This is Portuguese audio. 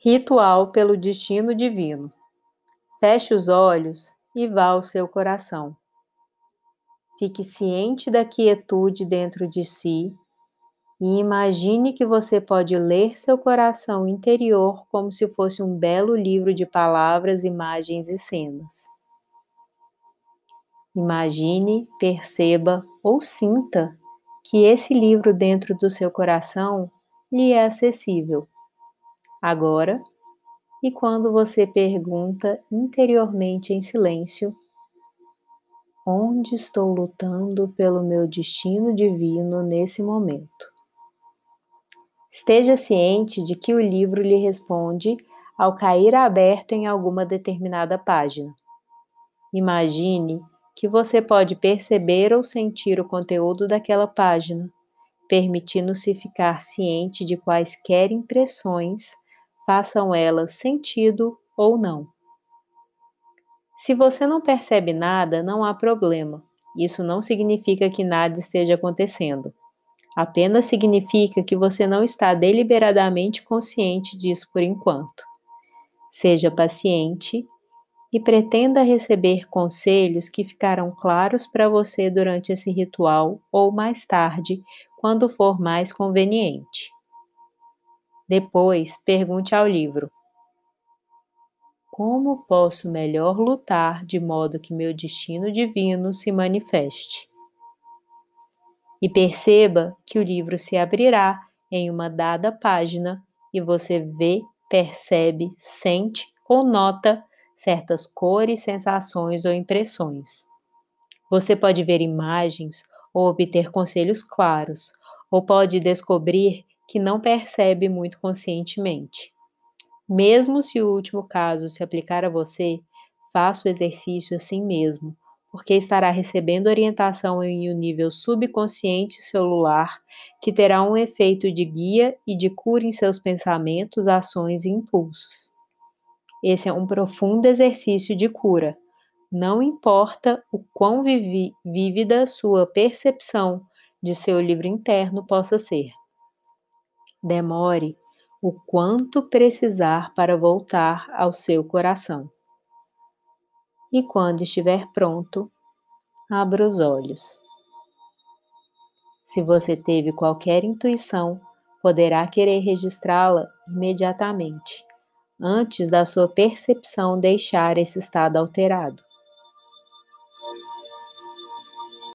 Ritual pelo destino divino. Feche os olhos e vá ao seu coração. Fique ciente da quietude dentro de si e imagine que você pode ler seu coração interior como se fosse um belo livro de palavras, imagens e cenas. Imagine, perceba ou sinta que esse livro dentro do seu coração lhe é acessível agora e quando você pergunta interiormente em silêncio: Onde estou lutando pelo meu destino divino nesse momento? Esteja ciente de que o livro lhe responde ao cair aberto em alguma determinada página. Imagine que você pode perceber ou sentir o conteúdo daquela página, permitindo-se ficar ciente de quaisquer impressões façam elas sentido ou não. Se você não percebe nada, não há problema. Isso não significa que nada esteja acontecendo. Apenas significa que você não está deliberadamente consciente disso por enquanto. Seja paciente e pretenda receber conselhos que ficaram claros para você durante esse ritual ou mais tarde, quando for mais conveniente. Depois, pergunte ao livro: Como posso melhor lutar de modo que meu destino divino se manifeste? E perceba que o livro se abrirá em uma dada página e você vê, percebe, sente ou nota certas cores, sensações ou impressões. Você pode ver imagens ou obter conselhos claros, ou pode descobrir que não percebe muito conscientemente. Mesmo se o último caso se aplicar a você, faça o exercício assim mesmo, porque estará recebendo orientação em um nível subconsciente celular que terá um efeito de guia e de cura em seus pensamentos, ações e impulsos. Esse é um profundo exercício de cura. Não importa o quão vívida sua percepção de seu livro interno possa ser. Demore o quanto precisar para voltar ao seu coração. E quando estiver pronto, abra os olhos. Se você teve qualquer intuição, poderá querer registrá-la imediatamente, antes da sua percepção deixar esse estado alterado.